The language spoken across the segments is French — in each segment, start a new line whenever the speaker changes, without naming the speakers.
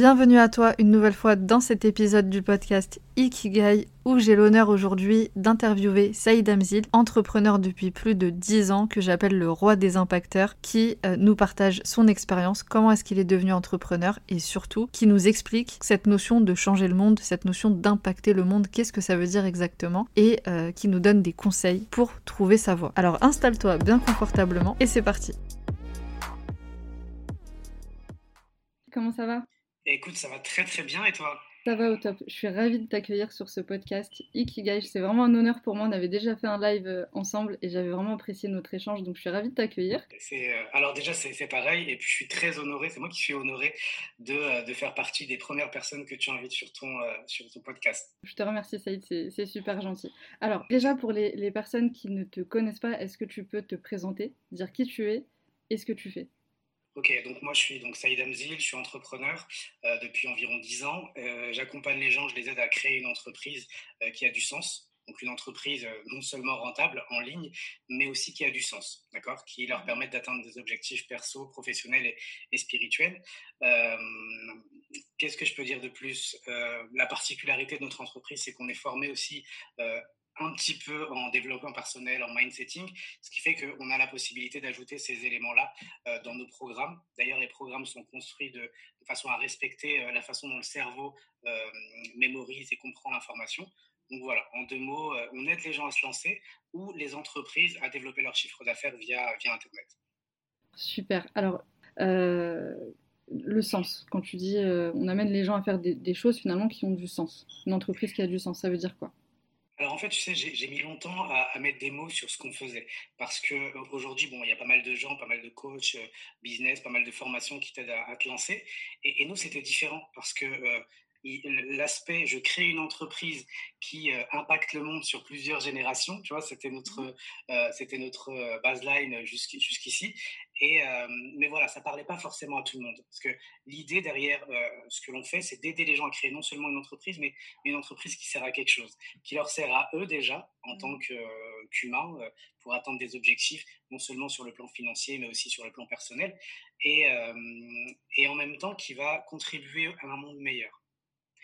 Bienvenue à toi une nouvelle fois dans cet épisode du podcast Ikigai où j'ai l'honneur aujourd'hui d'interviewer Saïd Amzil, entrepreneur depuis plus de 10 ans que j'appelle le roi des impacteurs, qui euh, nous partage son expérience, comment est-ce qu'il est devenu entrepreneur et surtout qui nous explique cette notion de changer le monde, cette notion d'impacter le monde, qu'est-ce que ça veut dire exactement et euh, qui nous donne des conseils pour trouver sa voie. Alors installe-toi bien confortablement et c'est parti. Comment ça va?
Écoute, ça va très très bien et toi?
Ça va au top. Je suis ravie de t'accueillir sur ce podcast Ikigai. C'est vraiment un honneur pour moi. On avait déjà fait un live euh, ensemble et j'avais vraiment apprécié notre échange, donc je suis ravie de t'accueillir.
Euh, alors déjà, c'est pareil et puis je suis très honoré. C'est moi qui suis honoré de, euh, de, faire partie des premières personnes que tu invites sur ton, sur ton podcast.
Je te remercie Saïd, c'est super gentil. Alors déjà, pour les, les personnes qui ne te connaissent pas, est-ce que tu peux te présenter, dire qui tu es et ce que tu fais?
Ok, donc moi je suis donc Saïd Amzil, je suis entrepreneur euh, depuis environ 10 ans. Euh, j'accompagne les gens, je les aide à créer une entreprise euh, qui a du sens. Donc une entreprise non seulement rentable en ligne, mais aussi qui a du sens, d'accord, qui leur permettent d'atteindre des objectifs perso, professionnels et, et spirituels. Qu'est-ce que je peux dire de plus? La particularité de notre entreprise, c'est qu'on est formé aussi un petit peu en développement personnel, en mindsetting, ce qui fait qu'on a la possibilité d'ajouter ces éléments-là euh, dans nos programmes. D'ailleurs, les programmes sont construits de, façon à respecter euh, la façon dont le cerveau euh, mémorise et comprend l'information. Donc voilà, en deux mots, on aide les gens à se lancer ou les entreprises à développer leur chiffre d'affaires via, Internet.
Super. Alors, le sens, quand tu dis on amène les gens à faire des, des choses finalement qui ont du sens, une entreprise qui a du sens, ça veut dire quoi?
Alors en fait, tu sais, j'ai mis longtemps à, mettre des mots sur ce qu'on faisait. Parce qu'aujourd'hui, bon, il y a pas mal de gens, pas mal de coachs, euh, business, pas mal de formations qui t'aident à, te lancer. Et, nous, c'était différent parce que euh, l'aspect je crée une entreprise qui euh, impacte le monde sur plusieurs générations, tu vois, c'était notre, mmh. euh, c'était notre euh, baseline jusqu'ici. Et, mais voilà, ça parlait pas forcément à tout le monde. Parce que l'idée derrière ce que l'on fait, c'est d'aider les gens à créer non seulement une entreprise, mais une entreprise qui sert à quelque chose, qui leur sert à eux déjà, en tant mmh. qu'humains, pour atteindre des objectifs, non seulement sur le plan financier, mais aussi sur le plan personnel, et, et en même temps qui va contribuer à un monde meilleur.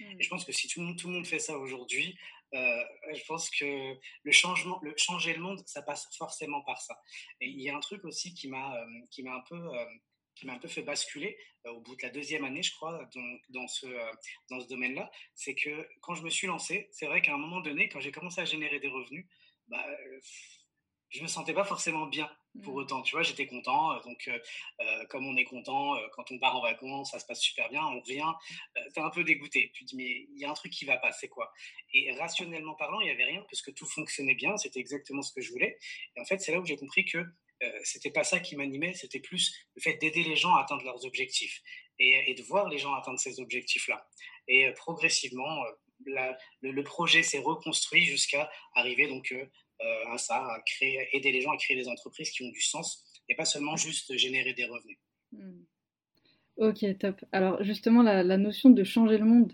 Et je pense que si tout le monde, tout le monde fait ça aujourd'hui, euh, je pense que le changement, le changer le monde, ça passe forcément par ça. Et il y a un truc aussi qui m'a, euh, qui m'a un peu, euh, qui m'a un peu fait basculer au bout de la deuxième année, je crois, dans, dans ce, dans ce domaine-là, c'est que quand je me suis lancé, c'est vrai qu'à un moment donné, quand j'ai commencé à générer des revenus, bah, je me sentais pas forcément bien pour mmh. autant. Tu vois, j'étais content. Euh, donc, euh, euh, comme on est content, quand on part en vacances, ça se passe super bien, on revient, tu es un peu dégoûté. Tu te dis, mais il y a un truc qui va pas, c'est quoi? Et rationnellement parlant, il n'y avait rien parce que tout fonctionnait bien, c'était exactement ce que je voulais. Et en fait, c'est là où j'ai compris que c'était pas ça qui m'animait, c'était plus le fait d'aider les gens à atteindre leurs objectifs et, de voir les gens atteindre ces objectifs-là. Et progressivement, le, projet s'est reconstruit jusqu'à arriver donc euh, à ça, à créer, aider les gens à créer des entreprises qui ont du sens et pas seulement juste générer des revenus. Hmm.
Ok, top. Alors justement, la, notion de changer le monde,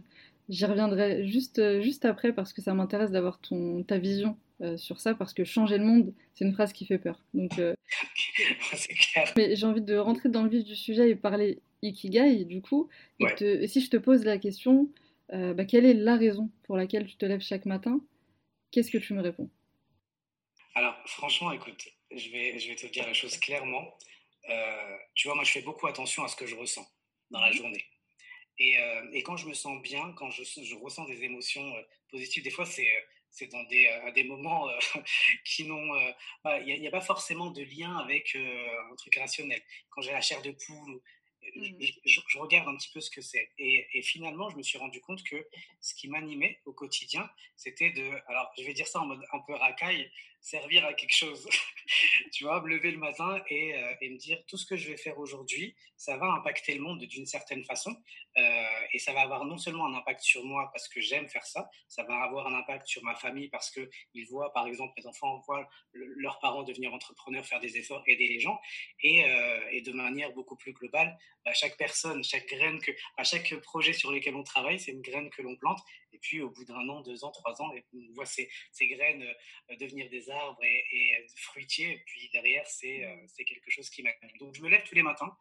j'y reviendrai juste, euh, juste après parce que ça m'intéresse d'avoir ta vision euh, sur ça parce que changer le monde, c'est une phrase qui fait peur. Donc,
clair.
Mais j'ai envie de rentrer dans le vif du sujet et parler ikigai du coup. Et, si je te pose la question, bah, quelle est la raison pour laquelle tu te lèves chaque matin? Qu'est-ce que tu me réponds?
Alors, franchement, écoute, je vais, je vais te dire la chose clairement. Euh, tu vois, moi, je fais beaucoup attention à ce que je ressens dans la mhm. journée. Et, euh, et quand je me sens bien, quand je, je ressens des émotions euh, positives, des fois, c'est c'est dans des, à des moments qui n'ont. Bah, il n'y a, a, pas forcément de lien avec un truc rationnel. Quand j'ai la chair de poule, Mmh. je, regarde un petit peu ce que c'est. Et, finalement, je me suis rendu compte que ce qui m'animait au quotidien, c'était de, alors je vais dire ça en mode un peu racaille, servir à quelque chose. tu vois, me lever le matin et, euh, et, me dire tout ce que je vais faire aujourd'hui, ça va impacter le monde d'une certaine façon. Euh, et ça va avoir non seulement un impact sur moi parce que j'aime faire ça, ça va avoir un impact sur ma famille parce qu'ils voient, par exemple, les enfants voient leurs parents devenir entrepreneurs, faire des efforts, aider les gens. Et, euh, et de manière beaucoup plus globale, bah, chaque personne, chaque graine, que, chaque projet sur lequel on travaille, c'est une graine que l'on plante. Puis, au bout d'un an, deux ans, trois ans, on voit ces, ces graines euh, devenir des arbres et, et fruitier. Et puis derrière, c'est euh, quelque chose qui m'anime. Donc, je me lève tous les matins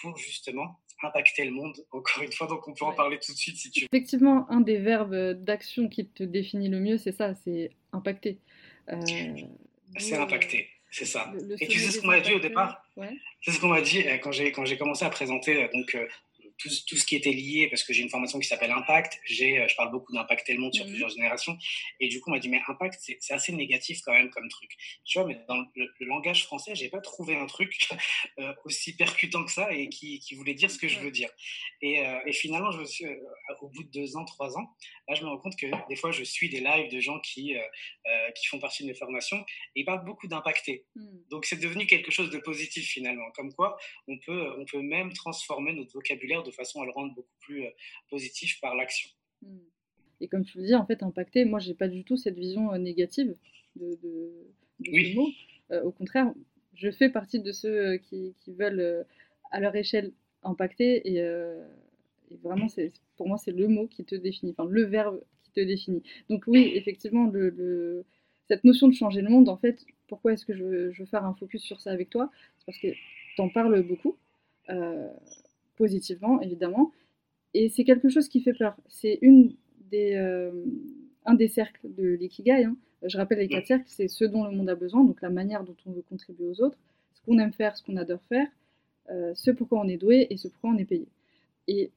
pour justement impacter le monde, encore une fois. Donc, on peut en parler tout de suite si tu veux.
Effectivement, un des verbes d'action qui te définit le mieux, c'est ça, c'est impacter.
c'est impacter. C'est ça. et tu sais ce qu'on m'a dit au départ? C'est ce qu'on m'a dit quand j'ai quand j'ai commencé à présenter donc tout, tout, ce qui était lié, parce que j'ai une formation qui s'appelle Impact, j'ai, euh, je parle beaucoup d'impacter le monde sur mmh plusieurs générations, et du coup, on m'a dit, mais Impact, c'est assez négatif quand même comme truc. Tu vois, mais dans le, langage français, j'ai pas trouvé un truc euh, aussi percutant que ça et qui, qui, voulait dire ce que je veux dire. Et, euh, et finalement, je me suis, au bout de deux ans, trois ans, là, je me rends compte que des fois, je suis des lives de gens qui, qui font partie de mes formations, et ils parlent beaucoup d'impacter. Mmh. Donc, c'est devenu quelque chose de positif finalement, comme quoi on peut, on peut même transformer notre vocabulaire de façon à le rendre beaucoup plus euh, positif par l'action. Hmm.
Et comme tu le dis, en fait, impacter, moi, j'ai pas du tout cette vision euh, négative de, ce mot. Euh, au contraire, je fais partie de ceux qui, veulent, à leur échelle, impacter. Et, vraiment, c'est, pour moi, c'est le mot qui te définit, enfin, le verbe qui te définit. Donc oui, effectivement, le, cette notion de changer le monde, en fait, pourquoi est-ce que je veux, faire un focus sur ça avec toi? C'est parce que tu en parles beaucoup positivement, évidemment. Et c'est quelque chose qui fait peur. C'est une des, euh, un des cercles de l'ikigai. Hein. Je rappelle les quatre cercles, c'est ce dont le monde a besoin, donc la manière dont on veut contribuer aux autres, ce qu'on aime faire, ce qu'on adore faire, euh, ce pourquoi on est doué et ce pourquoi on est payé. Et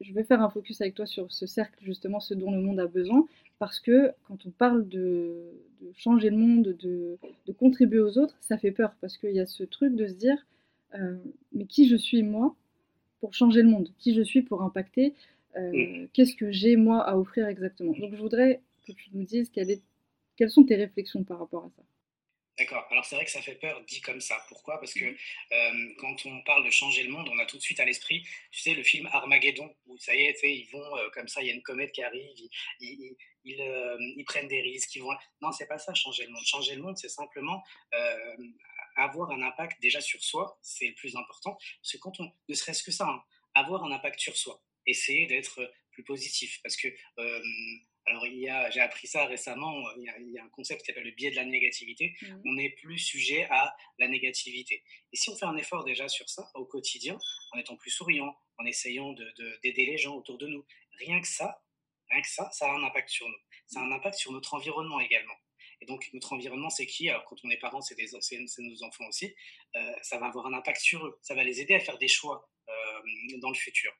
je vais faire un focus avec toi sur ce cercle, justement, ce dont le monde a besoin, parce que quand on parle de, changer le monde, de, de, contribuer aux autres, ça fait peur, parce qu'il y a ce truc de se dire, euh, mais qui je suis moi? Pour changer le monde, qui je suis pour impacter, euh, mm. qu'est-ce que j'ai moi à offrir exactement. Donc je voudrais que tu nous dises est, quelles sont tes réflexions par rapport à ça.
D'accord. Alors c'est vrai que ça fait peur dit comme ça. Pourquoi? Parce que mm. euh, quand on parle de changer le monde, on a tout de suite à l'esprit, tu sais, le film Armageddon, où ça y est, ils vont euh, comme ça, il y a une comète qui arrive, ils, ils, prennent des risques, ils vont... Non, c'est pas ça, changer le monde. Changer le monde, c'est simplement avoir un impact déjà sur soi, c'est le plus important. Parce que quand on, ne serait-ce que ça, hein, avoir un impact sur soi, essayer d'être plus positif. Parce que, euh, alors il y a, j'ai appris ça récemment, il y, a, un concept qui s'appelle le biais de la négativité. Mmh. On n'est plus sujet à la négativité. Et si on fait un effort déjà sur ça au quotidien, en étant plus souriant, en essayant de, d'aider les gens autour de nous, rien que ça, rien que ça, ça a un impact sur nous. Ça a un impact sur notre environnement également. Et donc, notre environnement, c'est qui? Alors, quand on est parents, c'est nos enfants aussi. Euh, ça va avoir un impact sur eux. Ça va les aider à faire des choix euh, dans le futur.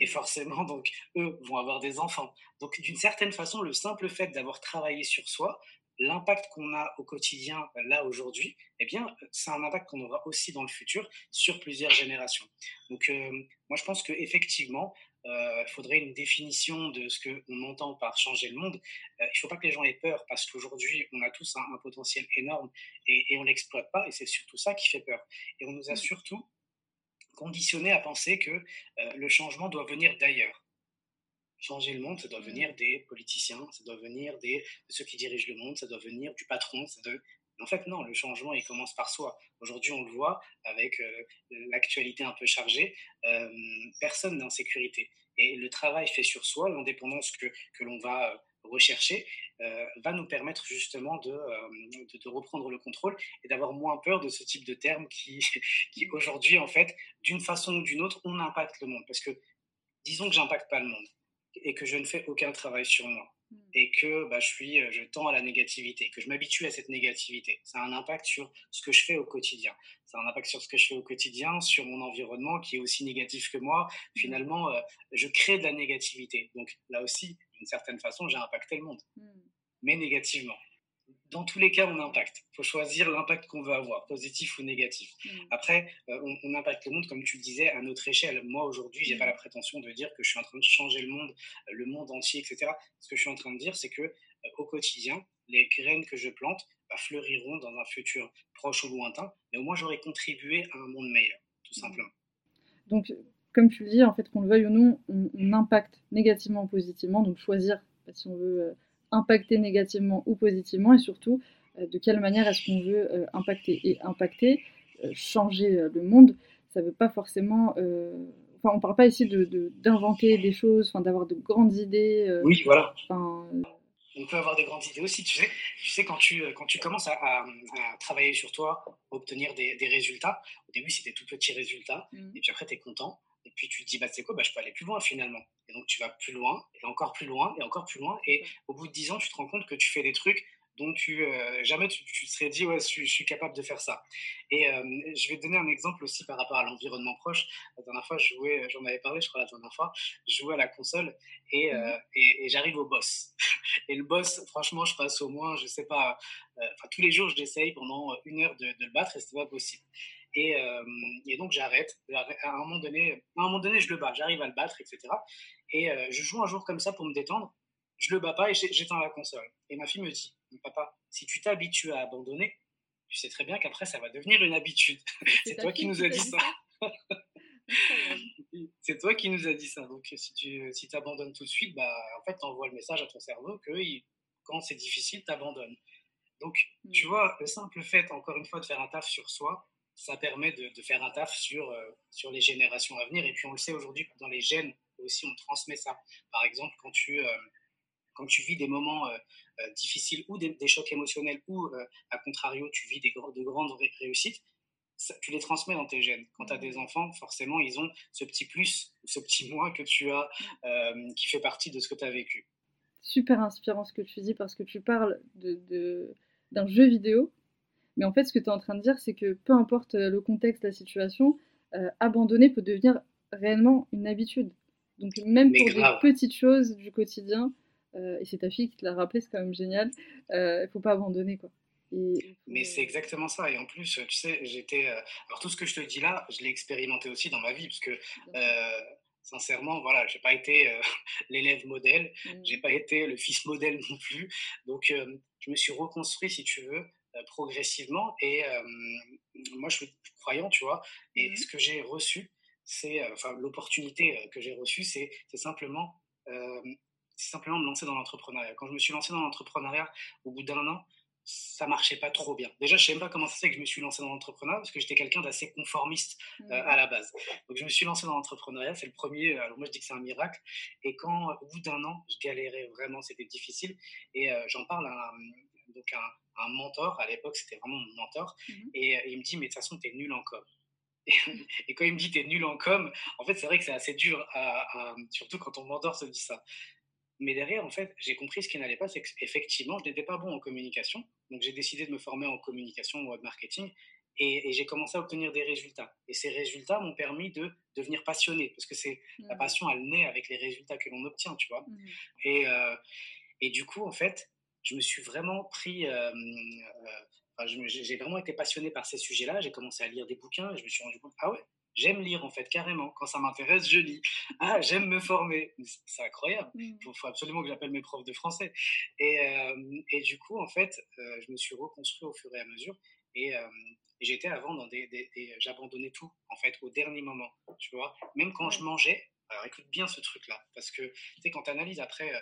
Et mmh. forcément, donc, eux vont avoir des enfants. Donc, d'une certaine façon, le simple fait d'avoir travaillé sur soi, l'impact qu'on a au quotidien, là, aujourd'hui, eh bien, c'est un impact qu'on aura aussi dans le futur sur plusieurs générations. Donc, euh, moi, je pense qu'effectivement, il euh, faudrait une définition de ce qu'on entend par changer le monde. Euh, il ne faut pas que les gens aient peur parce qu'aujourd'hui, on a tous un, potentiel énorme et, on ne l'exploite pas et c'est surtout ça qui fait peur. Et on nous a mm. surtout conditionné à penser que euh, le changement doit venir d'ailleurs. Changer le monde, ça doit mm. venir des politiciens, ça doit venir des, de ceux qui dirigent le monde, ça doit venir du patron, ça doit, en fait, non, le changement, il commence par soi. Aujourd'hui, on le voit avec euh, l'actualité un peu chargée, euh, personne n'est en sécurité. Et le travail fait sur soi, l'indépendance que, que l'on va euh, rechercher, va nous permettre justement de, de, reprendre le contrôle et d'avoir moins peur de ce type de termes qui, qui aujourd'hui, en fait, d'une façon ou d'une autre, on impacte le monde. Parce que disons que j'impacte pas le monde et que je ne fais aucun travail sur moi Mmh. Et que bah, je, suis, euh, je tends à la négativité, que je m'habitue à cette négativité. Ça a un impact sur ce que je fais au quotidien. Ça a un impact sur ce que je fais au quotidien, sur mon environnement qui est aussi négatif que moi. Mmh. Finalement, euh, je crée de la négativité. Donc là aussi, d'une certaine façon, j'ai impacté le monde, mmh. mais négativement dans tous les cas, on impacte. Il faut choisir l'impact qu'on veut avoir, positif ou négatif. Mm. Après, euh, on, impacte le monde, comme tu le disais, à notre échelle. Moi, aujourd'hui, je n'ai pas mm. la prétention de dire que je suis en train de changer le monde, euh, le monde entier, etc. Ce que je suis en train de dire, c'est que euh, au quotidien, les graines que je plante bah, fleuriront dans un futur proche ou lointain, mais au moins j'aurai contribué à un monde meilleur, tout mm. simplement.
Donc, comme tu le dis, en fait, qu'on le veuille ou non, on, impacte négativement ou positivement. Donc choisir bah, si on veut euh, impacter négativement ou positivement, et surtout euh, de quelle manière est-ce qu'on veut euh, impacter. Et impacter, changer le monde, ça ne veut pas forcément. Enfin, on ne parle pas ici d'inventer de, des choses, d'avoir de grandes idées.
oui, voilà on peut avoir des grandes idées aussi. Tu sais, tu sais quand, tu, quand tu commences à, travailler sur toi, obtenir des, résultats, au début, c'est des tout petits résultats, mmh. et puis après, tu es content. Et puis tu te dis, bah, c'est quoi, bah, je peux aller plus loin finalement. Et donc tu vas plus loin, et encore plus loin, et encore plus loin. Et au bout de 10 ans, tu te rends compte que tu fais des trucs dont tu, euh, jamais tu, te serais dit, ouais, je, suis capable de faire ça. Et euh, je vais te donner un exemple aussi par rapport à l'environnement proche. La dernière fois, je jouais, j'en avais parlé, je crois, la dernière fois, je jouais à la console et, euh, mmh et, j'arrive au boss. Et le boss, franchement, je passe au moins, je sais pas, tous les jours, je l'essaye pendant une heure de, de le battre et c'est pas possible. Et, et, donc j'arrête. À un moment donné, à un moment donné, je le bats, j'arrive à le battre, etc. Et je joue un jour comme ça pour me détendre. Je le bats pas et j'éteins la console. Et ma fille me dit, papa, si tu t'habitues à abandonner, tu sais très bien qu'après ça va devenir une habitude. C'est toi qui nous as dit ça. c'est toi qui nous a dit ça. Donc si tu si abandonnes tout de suite, bah, en fait, tu envoies le message à ton cerveau que quand c'est difficile, tu abandonnes. Donc, tu mmh. vois, le simple fait, encore une fois, de faire un taf sur soi, ça permet de, faire un taf sur, euh, sur les générations à venir. Et puis on le sait aujourd'hui, dans les gènes aussi, on transmet ça. Par exemple, quand tu, euh, quand tu vis des moments euh, difficiles ou des, chocs émotionnels, ou à contrario, tu vis des, de grandes réussites, tu les transmets dans tes gènes. Quand tu as des enfants, forcément, ils ont ce petit plus, ce petit moins que tu as, qui fait partie de ce que tu as vécu.
Super inspirant ce que tu dis parce que tu parles d'un de, d'un jeu vidéo mais en fait, ce que tu es en train de dire, c'est que peu importe euh, le contexte, la situation, euh, abandonner peut devenir réellement une habitude. Donc même pour des petites choses du quotidien, euh, et c'est ta fille qui te l'a rappelé, c'est quand même génial, il ne faut pas abandonner. quoi.
Mais c'est exactement ça. Et en plus, tu sais, j'étais. alors, tout ce que je te dis là, je l'ai expérimenté aussi dans ma vie, parce que sincèrement, voilà, j'ai pas été l'élève modèle, je mmh. j'ai pas été le fils modèle non plus. Donc, je me suis reconstruit, si tu veux, euh, progressivement. Et euh, moi, je suis croyant, tu vois. Et mmh ce que j'ai reçu, c'est, euh, enfin, l'opportunité que j'ai reçue, c'est simplement, simplement me lancer dans l'entrepreneuriat. Quand je me suis lancé dans l'entrepreneuriat, au bout d'un an, ça marchait pas trop bien. Déjà, je sais même pas comment ça c'est que je me suis lancé dans l'entrepreneuriat parce que j'étais quelqu'un d'assez conformiste mmh. à la base. Donc, je me suis lancé dans l'entrepreneuriat, c'est le premier. Alors, moi, je dis que c'est un miracle. Et quand, au bout d'un an, je galérais vraiment, c'était difficile. Et j'en parle à, donc un, un mentor, à l'époque c'était vraiment mon mentor, mmh et euh, il me dit mais de toute façon tu es nul en com. Et, quand il me dit tu es nul en com, en fait c'est vrai que c'est assez dur, à, surtout quand ton mentor se dit ça. Mais derrière, en fait, j'ai compris ce qui n'allait pas, c'est qu'effectivement, je n'étais pas bon en communication. Donc, j'ai décidé de me former en communication, web marketing, et, j'ai commencé à obtenir des résultats. Et ces résultats m'ont permis de devenir passionné, parce que c'est la mmh. passion, elle naît avec les résultats que l'on obtient, tu vois. Mmh et, euh, et du coup, en fait, je me suis vraiment pris. Euh, euh, j'ai vraiment été passionné par ces sujets-là. J'ai commencé à lire des bouquins et je me suis rendu compte, ah ouais, j'aime lire en fait, carrément. Quand ça m'intéresse, je lis. Ah, j'aime me former. C'est incroyable. Il mmh. faut, absolument que j'appelle mes profs de français. Et, euh, et du coup, en fait, je me suis reconstruit au fur et à mesure. Et, j'étais avant dans des. J'abandonnais tout, en fait, au dernier moment. Tu vois, même quand je mangeais. Alors écoute bien ce truc-là, parce que tu sais, quand tu analyses après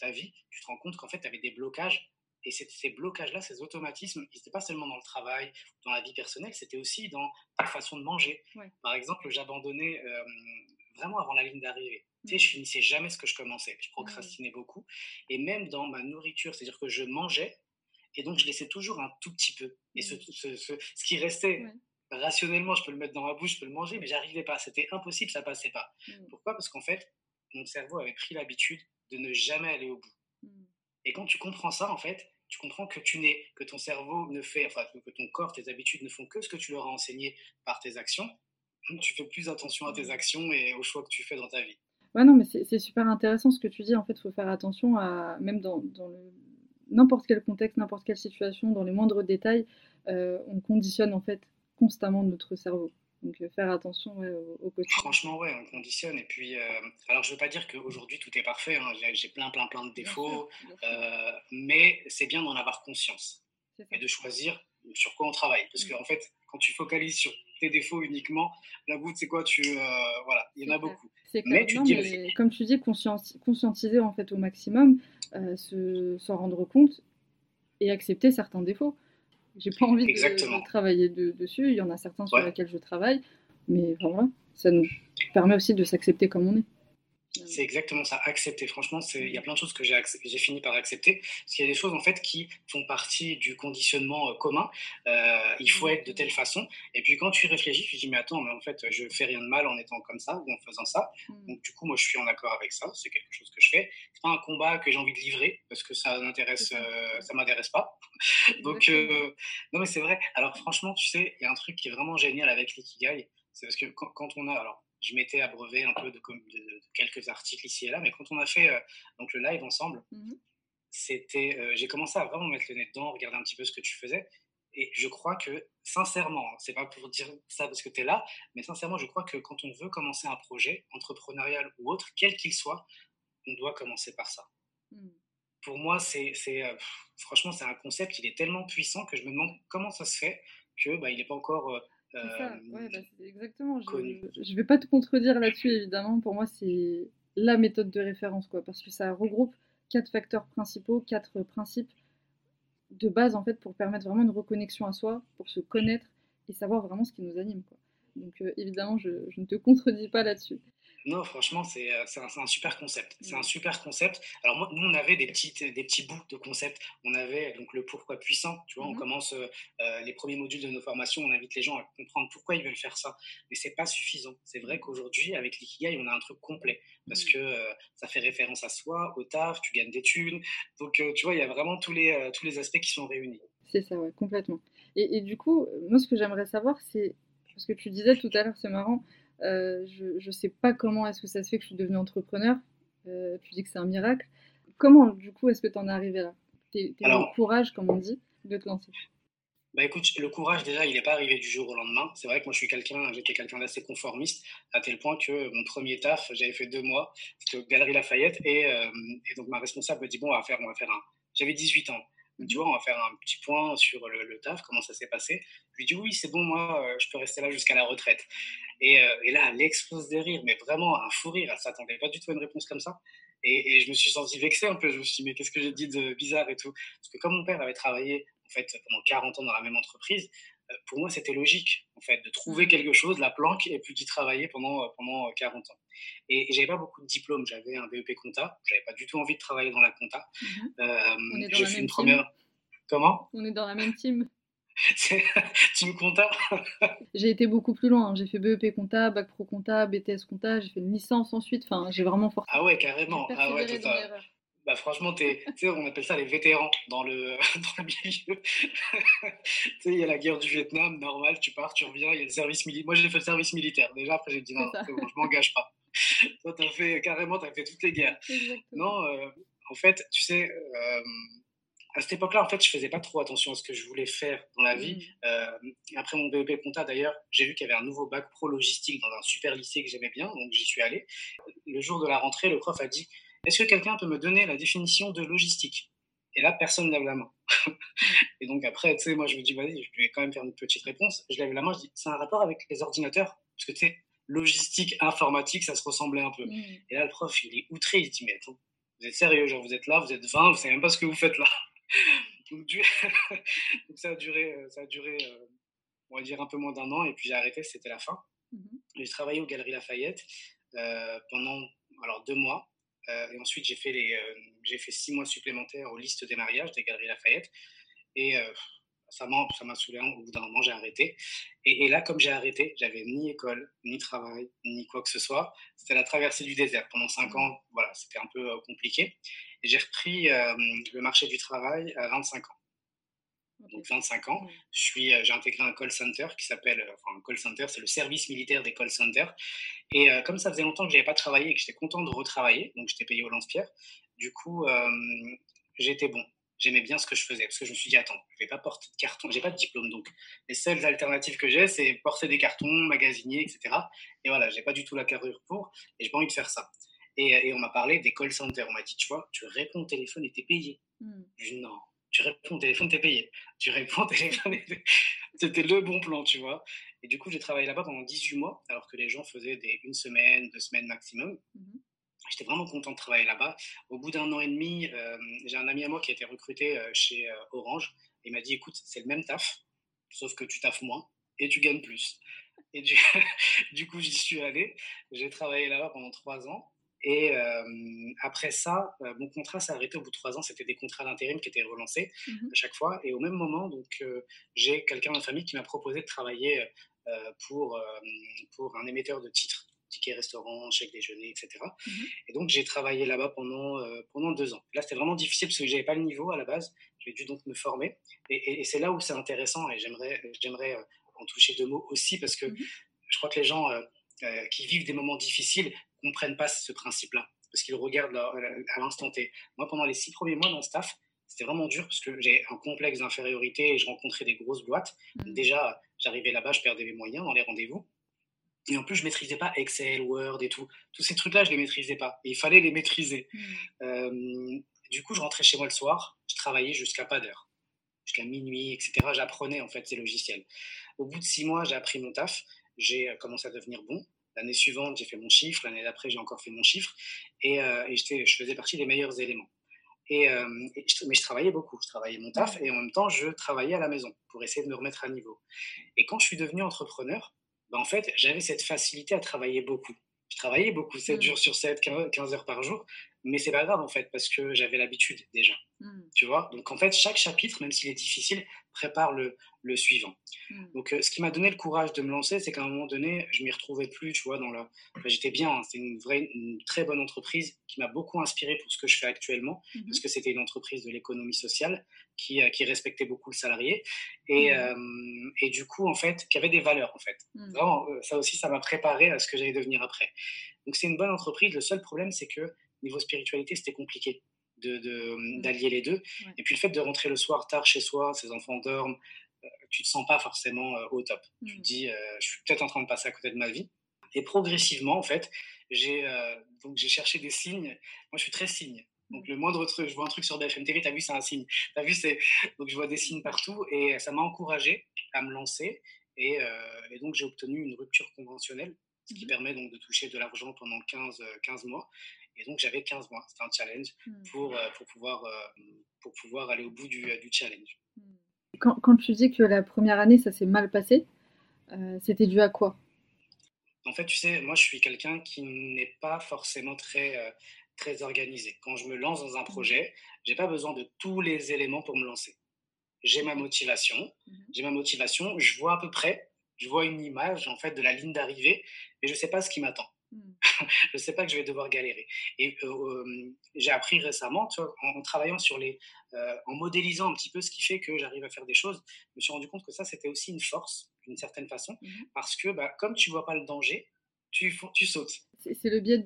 ta vie, tu te rends compte qu'en fait, tu avais des blocages. Et ces blocages-là, ces automatismes, ils n'étaient pas seulement dans le travail, dans la vie personnelle, c'était aussi dans ta façon de manger. Par exemple, j'abandonnais euh, vraiment avant la ligne d'arrivée. Tu sais, je finissais jamais ce que je commençais. Je procrastinais beaucoup. Et même dans ma nourriture, c'est-à-dire que je mangeais, et donc je laissais toujours un tout petit peu. Et ce, ce, ce, qui restait, rationnellement, je peux le mettre dans ma bouche, je peux le manger, mais j'arrivais pas. C'était impossible, ça passait pas. Pourquoi? Parce qu'en fait, mon cerveau avait pris l'habitude de ne jamais aller au bout. Hmm. Et quand tu comprends ça, en fait, tu comprends que tu n'es, que ton cerveau ne fait, enfin, que ton corps, tes habitudes ne font que ce que tu leur as enseigné par tes actions. Tu fais plus attention à tes actions et aux choix que tu fais dans ta vie.
Ouais, non, mais c'est super intéressant ce que tu dis. En fait, il faut faire attention à, même dans, dans n'importe quel contexte, n'importe quelle situation, dans les moindres détails, euh, on conditionne en fait constamment notre cerveau. Donc euh, faire attention au, quotidien.
Franchement, ouais, on conditionne. Et puis, euh, alors je veux pas dire qu'aujourd'hui tout est parfait. Hein. J'ai plein, plein, plein de défauts. Euh, mais c'est bien d'en avoir conscience et de choisir sur quoi on travaille. Parce qu'en mm. en fait, quand tu focalises sur tes défauts uniquement, la bout, c'est quoi? Tu, Voilà, il y en a beaucoup.
Mais, tu dis comme tu dis, conscientiser en fait au maximum, se, s'en rendre compte et accepter certains défauts. J'ai pas envie de, travailler dessus. Il y en a certains sur lesquels je travaille, mais voilà, ça nous permet aussi de s'accepter comme on est.
C'est exactement ça, accepter. Franchement, il y a plein de choses que j'ai fini par accepter. Parce qu'il y a des choses en fait qui font partie du conditionnement euh, commun. Euh, il faut être de telle façon. Et puis quand tu réfléchis, tu te dis mais attends, mais en fait, je fais rien de mal en étant comme ça ou en faisant ça. Mm. Donc du coup, moi, je suis en accord avec ça. C'est quelque chose que je fais. C'est pas un combat que j'ai envie de livrer parce que ça m'intéresse, euh, ça m'intéresse pas. Donc non, mais c'est vrai. Alors franchement, tu sais, il y a un truc qui est vraiment génial avec l'ikigai. C'est parce que quand, quand on a alors je m'étais abreuvé un peu de, quelques articles ici et là, mais quand on a fait euh, donc le live ensemble, mmh c'était, euh, j'ai commencé à vraiment mettre le nez dedans, regarder un petit peu ce que tu faisais, et je crois que sincèrement, hein, c'est pas pour dire ça parce que tu es là, mais sincèrement, je crois que quand on veut commencer un projet entrepreneurial ou autre, quel qu'il soit, on doit commencer par ça. Mmh. Pour moi, c'est, euh, franchement, c'est un concept, il est tellement puissant que je me demande comment ça se fait que bah, il n'est pas encore
c'est ça, ouais, bah, exactement. Je, ne vais pas te contredire là-dessus, évidemment. Pour moi, c'est la méthode de référence, quoi, parce que ça regroupe quatre facteurs principaux, quatre principes de base, en fait, pour permettre vraiment une reconnexion à soi, pour se connaître et savoir vraiment ce qui nous anime, quoi. Donc, évidemment, je, je ne te contredis pas là-dessus.
Non, franchement, c'est euh, un, un, super concept. C'est un super concept. Alors, moi, nous, on avait des, petites, des petits bouts de concept. On avait donc le pourquoi puissant. Tu vois, on mmh commence euh, euh, les premiers modules de nos formations, on invite les gens à comprendre pourquoi ils veulent faire ça. Mais c'est pas suffisant. C'est vrai qu'aujourd'hui, avec l'Ikigai, on a un truc complet. Parce mmh. que ça fait référence à soi, au taf, tu gagnes des thunes. Donc, tu vois, il y a vraiment tous les, tous les aspects qui sont réunis.
C'est ça, ouais, complètement. Et, et, du coup, moi, ce que j'aimerais savoir, c'est. Parce que tu disais tout à l'heure, c'est marrant euh, je ne sais pas comment est-ce que ça se fait que je suis devenue entrepreneur. Euh, tu dis que c'est un miracle. Comment, du coup, est-ce que tu en es arrivé là? Tu as le courage, comme on dit, de te lancer?
Bah écoute, le courage déjà, il n'est pas arrivé du jour au lendemain. C'est vrai que moi je suis quelqu'un, j'étais quelqu'un d'assez conformiste, à tel point que mon premier taf, j'avais fait deux mois, c'était au Galerie Lafayette, et, euh, et, donc ma responsable me dit bon, on va faire, on va faire un. J'avais 18 ans, tu vois, on va faire un petit point sur le, taf, comment ça s'est passé. Je lui dis oui, c'est bon, moi, euh, je peux rester là jusqu'à la retraite. Et, euh, et, là, elle explose de rire, mais vraiment un fou rire. Elle s'attendait pas du tout à une réponse comme ça. Et, et, je me suis senti vexé un peu. Je me suis dit, mais qu'est-ce que j'ai dit de bizarre et tout? Parce que comme mon père avait travaillé en fait pendant 40 ans dans la même entreprise, pour moi, c'était logique, en fait, de trouver mmh. quelque chose, la planque, et puis d'y travailler pendant, pendant 40 ans. Et, j'avais pas beaucoup de diplômes. J'avais un BEP compta. J'avais pas du tout envie de travailler dans la compta.
Euh, On est dans la même une première.
Comment?
On est dans la même team.
team compta?
J'ai été beaucoup plus loin. Hein. J'ai fait BEP compta, bac pro compta, BTS compta. J'ai fait une licence ensuite. Enfin, j'ai vraiment forcé.
Ah ouais, carrément. Ah ouais, bah franchement, es, on appelle ça les vétérans dans le, dans le milieu. il y a la guerre du Vietnam, normal, tu pars, tu reviens, il y a le service militaire. Moi, j'ai fait le service militaire. Déjà, après, j'ai dit non, bon, je m'engage pas. Toi, tu as fait carrément, tu as fait toutes les guerres. Non, euh, en fait, tu sais, euh, à cette époque-là, en fait, je faisais pas trop attention à ce que je voulais faire dans la vie. Mmh. Euh, après mon BEP compta, d'ailleurs, j'ai vu qu'il y avait un nouveau bac pro logistique dans un super lycée que j'aimais bien, donc j'y suis allé. Le jour de la rentrée, le prof a dit Est-ce que quelqu'un peut me donner la définition de logistique? Et là, personne ne lève la main. et donc après, tu sais, moi, je me dis Vas-y, je vais quand même faire une petite réponse. Je lève la main, je dis C'est un rapport avec les ordinateurs? Parce que tu sais, logistique, informatique, ça se ressemblait un peu. Mmh. Et là, le prof, il est outré, il dit Mais attends, vous êtes sérieux, genre vous êtes là, vous êtes 20, vous savez même pas ce que vous faites là. donc, ça a duré, euh, ça a duré euh, on va dire un peu moins d'un an, et puis j'ai arrêté, c'était la fin. Mmh j'ai travaillé aux Galeries Lafayette euh, pendant alors deux mois, et ensuite j'ai fait les, j'ai fait six mois supplémentaires aux listes des mariages des Galeries Lafayette, et ça m'a, ça m'a saoulé. Au bout d'un moment, j'ai arrêté. Et, et, là, comme j'ai arrêté, j'avais ni école, ni travail, ni quoi que ce soit. C'était la traversée du désert. Pendant cinq mmh. ans, voilà, c'était un peu compliqué j'ai repris euh, le marché du travail à 25 ans. Donc 25 ans, je suis, euh, j'ai intégré un call center qui s'appelle, euh, enfin un call center, c'est le service militaire des call centers. Et comme ça faisait longtemps que je n'avais pas travaillé et que j'étais content de retravailler, donc j'étais payé au lance-pierre, du coup j'étais bon. J'aimais bien ce que je faisais parce que je me suis dit attends, je vais pas porter de carton, j'ai pas de diplôme donc les seules alternatives que j'ai c'est porter des cartons, magasinier, etc. Et voilà, j'ai pas du tout la carrure pour et j'ai pas envie de faire ça. Et, on m'a parlé des call centers. On m'a dit, tu vois, tu réponds au téléphone et t'es payé. Hmm. Je dis, non, Tu réponds au téléphone, t'es payé. Tu réponds au téléphone, c'était le bon plan, tu vois. Et du coup, j'ai travaillé là-bas pendant 18 mois, alors que les gens faisaient des une semaine, deux semaines maximum. Mmh J'étais vraiment content de travailler là-bas. Au bout d'un an et demi, euh, j'ai un ami à moi qui a été recruté euh, chez euh, Orange. Il m'a dit, écoute, c'est le même taf, sauf que tu taffes moins et tu gagnes plus. Et du, du coup, j'y suis allé. J'ai travaillé là-bas pendant trois ans. Et après ça, mon contrat s'est arrêté au bout de trois ans. C'était des contrats d'intérim qui étaient relancés mmh à chaque fois. Et au même moment, donc, j'ai quelqu'un dans la famille qui m'a proposé de travailler pour, pour un émetteur de titres, tickets restaurants, chèques déjeuner, etc. Mmh et donc, j'ai travaillé là-bas pendant, pendant deux ans. Là, c'était vraiment difficile parce que je n'avais pas le niveau à la base. J'ai dû donc me former. Et, c'est là où c'est intéressant et j'aimerais, j'aimerais en toucher deux mots aussi parce que mmh je crois que les gens qui vivent des moments difficiles comprennent pas ce principe-là, parce qu'ils regardent à l'instant T. Moi, pendant les six premiers mois dans le staff, c'était vraiment dur parce que j'ai un complexe d'infériorité et je rencontrais des grosses boîtes. Mmh. Déjà, j'arrivais là-bas, je perdais mes moyens dans les rendez-vous. Et en plus, je maîtrisais pas Excel, Word et tout. Tous ces trucs-là, je les maîtrisais pas. Et il fallait les maîtriser. Mmh. Euh, du coup, je rentrais chez moi le soir, je travaillais jusqu'à pas d'heure, jusqu'à minuit, etc. J'apprenais en fait ces logiciels. Au bout de six mois, j'ai appris mon taf. J'ai commencé à devenir bon. L'année suivante, j'ai fait mon chiffre. L'année d'après, j'ai encore fait mon chiffre. Et, euh, je faisais partie des meilleurs éléments. Et, euh, je, mais je travaillais beaucoup. Je travaillais mon taf et en même temps, je travaillais à la maison pour essayer de me remettre à niveau. Et quand je suis devenu entrepreneur, ben en fait, j'avais cette facilité à travailler beaucoup. Je travaillais beaucoup, 7 mmh. jours sur 7, 15 heures par jour. Mais c'est pas grave en fait, parce que j'avais l'habitude déjà. Mmh. Tu vois? Donc en fait, chaque chapitre, même s'il est difficile, prépare le, le suivant. Mmh. Donc euh, ce qui m'a donné le courage de me lancer, c'est qu'à un moment donné, je m'y retrouvais plus, tu vois, dans la... j'étais bien, hein, c'était une vraie, une très bonne entreprise qui m'a beaucoup inspiré pour ce que je fais actuellement, mmh parce que c'était une entreprise de l'économie sociale qui, euh, qui, respectait beaucoup le salarié et, euh, et, du coup, en fait, qui avait des valeurs, en fait. Vraiment, ça aussi, ça m'a préparé à ce que j'allais devenir après. Donc c'est une bonne entreprise. Le seul problème, c'est que niveau spiritualité, c'était compliqué d'allier de, les deux. Et puis le fait de rentrer le soir tard chez soi, ses enfants dorment, euh, tu te sens pas forcément euh, au top. Tu te mmh. dis, euh, je suis peut-être en train de passer à côté de ma vie. Et progressivement, en fait, j'ai donc j'ai cherché des signes. Moi, je suis très signe. Donc mmh. le moindre truc, je vois un truc sur BFM TV, t'as vu, c'est un signe. T'as vu, c'est donc je vois des signes partout et ça m'a encouragé à me lancer. Et, et donc j'ai obtenu une rupture conventionnelle, ce qui permet donc de toucher de l'argent pendant 15, 15 mois. Et donc, j'avais 15 mois. C'était un challenge hmm. pour, euh, pour, pouvoir, euh, pour pouvoir aller au bout du, du challenge. Hmm.
Quand, quand, tu dis que la première année, ça s'est mal passé, euh, c'était dû à quoi?
En fait, tu sais, moi, je suis quelqu'un qui n'est pas forcément très, très organisé. Quand je me lance dans un hmm. projet, j'ai pas besoin de tous les éléments pour me lancer. J'ai ma motivation, j'ai ma motivation, je vois à peu près, je vois une image en fait de la ligne d'arrivée, mais je sais pas ce qui m'attend. Mmh. je ne sais pas que je vais devoir galérer. Et j'ai appris récemment, en, travaillant sur les, en modélisant un petit peu ce qui fait que j'arrive à faire des choses, je me suis rendu compte que ça, c'était aussi une force, d'une certaine façon, mmh parce que bah, comme tu vois pas le danger, tu, tu sautes.
C'est le biais